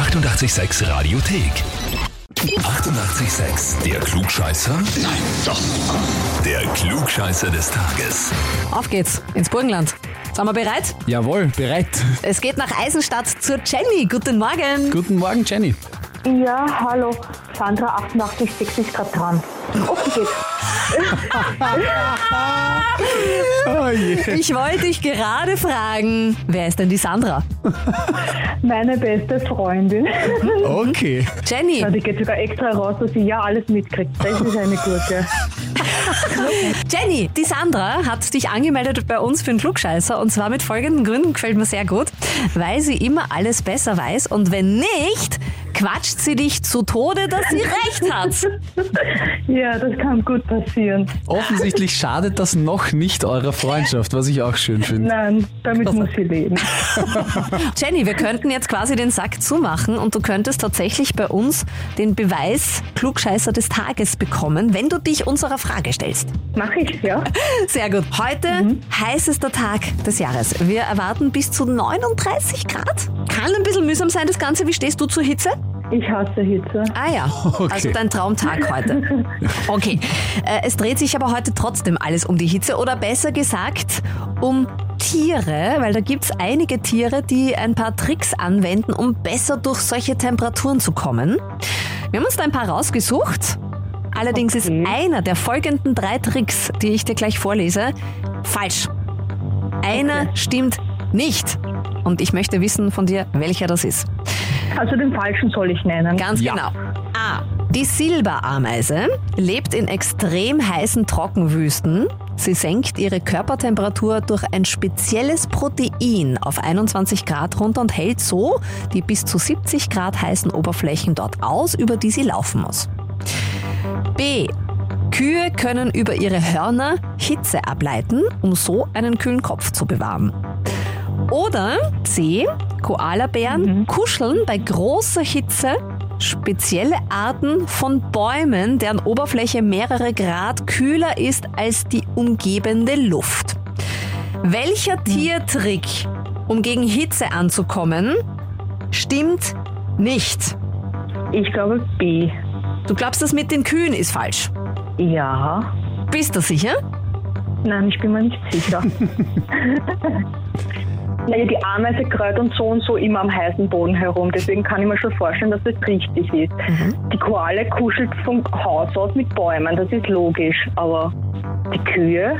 886 Radiothek. 88,6. Der Klugscheißer? Nein, doch. Der Klugscheißer des Tages. Auf geht's ins Burgenland. Sind wir bereit? Jawohl, bereit. Es geht nach Eisenstadt zur Jenny. Guten Morgen. Guten Morgen, Jenny. Ja, hallo. Sandra 886 ist gerade dran. Oh je. Ich wollte dich gerade fragen, wer ist denn die Sandra? Meine beste Freundin. Okay. Jenny, Ja, die geht sogar extra raus, dass sie ja alles mitkriegt. Das ist eine gute. Jenny, die Sandra hat dich angemeldet bei uns für einen Klugscheißer und zwar mit folgenden Gründen, gefällt mir sehr gut, weil sie immer alles besser weiß und wenn nicht, quatscht sie dich zu Tode, dass sie recht hat. Ja, das kann gut passieren. Offensichtlich schadet das noch nicht eurer Freundschaft, was ich auch schön finde. Nein, damit muss sie leben. Jenny, wir könnten jetzt quasi den Sack zumachen und du könntest tatsächlich bei uns den Beweis Klugscheißer des Tages bekommen, wenn du dich unserer Frage stellst. Mach ich, ja? Sehr gut. Heute heißester Tag des Jahres. Wir erwarten bis zu 39 Grad. Kann ein bisschen mühsam sein, das Ganze. Wie stehst du zur Hitze? Ich hasse Hitze. Ah ja, Okay. also dein Traumtag heute. Okay, äh, es dreht sich aber heute trotzdem alles um die Hitze oder besser gesagt um Tiere, weil da gibt's einige Tiere, die ein paar Tricks anwenden, um besser durch solche Temperaturen zu kommen. Wir haben uns da ein paar rausgesucht. Allerdings ist Okay. einer der folgenden drei Tricks, die ich dir gleich vorlese, falsch. Einer stimmt nicht. Und ich möchte wissen von dir, welcher das ist. Also den falschen soll ich nennen. Ganz Ja. genau. A. Die Silberameise lebt in extrem heißen Trockenwüsten. Sie senkt ihre Körpertemperatur durch ein spezielles Protein auf 21 Grad runter und hält so die bis zu 70 Grad heißen Oberflächen dort aus, über die sie laufen muss. B. Kühe können über ihre Hörner Hitze ableiten, um so einen kühlen Kopf zu bewahren. Oder C. Koalabären kuscheln bei großer Hitze spezielle Arten von Bäumen, deren Oberfläche mehrere Grad kühler ist als die umgebende Luft. Welcher Tiertrick, um gegen Hitze anzukommen, stimmt nicht? Ich glaube B. Du glaubst, das mit den Kühen ist falsch. Ja. Bist du sicher? Nein, ich bin mir nicht sicher. naja, die Ameise kreuzt und so und so immer am heißen Boden herum. Deswegen kann ich mir schon vorstellen, dass das richtig ist. Die Koale kuschelt vom Haus aus mit Bäumen. Das ist logisch. Aber die Kühe?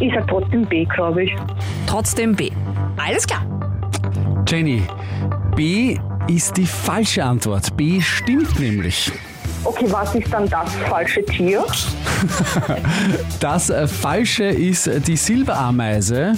Ich sag trotzdem B, glaube ich. Trotzdem B. Alles klar. Jenny, B ist die falsche Antwort. B stimmt nämlich. Okay, was ist dann das falsche Tier? Das äh, Falsche ist die Silberameise.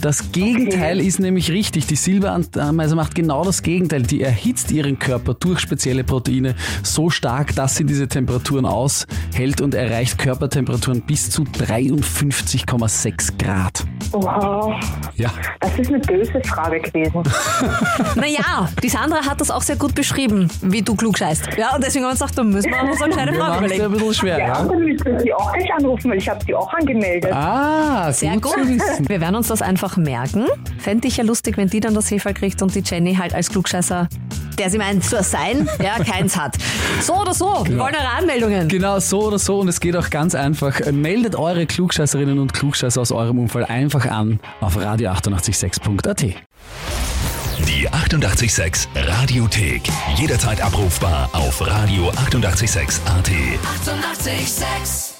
Das Gegenteil ist nämlich richtig. Die Silberameise macht genau das Gegenteil. Die erhitzt ihren Körper durch spezielle Proteine so stark, dass sie diese Temperaturen aushält und erreicht Körpertemperaturen bis zu 53,6 Grad. Oha, Ja. das ist eine böse Frage gewesen. Naja, die Sandra hat das auch sehr gut beschrieben, wie du klug scheißt. Ja, und deswegen haben wir uns gedacht, da müssen wir uns eine kleine Wir Frage machen es ein überlegen. bisschen schwer, Ja, ja? dann müssten Sie auch gleich anrufen, weil ich habe Sie auch angemeldet. Ah, Sehr gut, gut. Wir werden uns das einfach merken. Fände ich ja lustig, wenn die dann das Hefe kriegt und die Jenny halt als Klugscheißer, der sie meint zu sein, ja, keins hat. So oder so, wir wollen eure Anmeldungen. Genau so oder so und es geht auch ganz einfach. Meldet eure Klugscheißerinnen und Klugscheißer aus eurem Umfall einfach an auf radio886.at. Die 88,6 Radiothek. Jederzeit abrufbar auf radio886.at. 88,6. Eighty-eight, sex.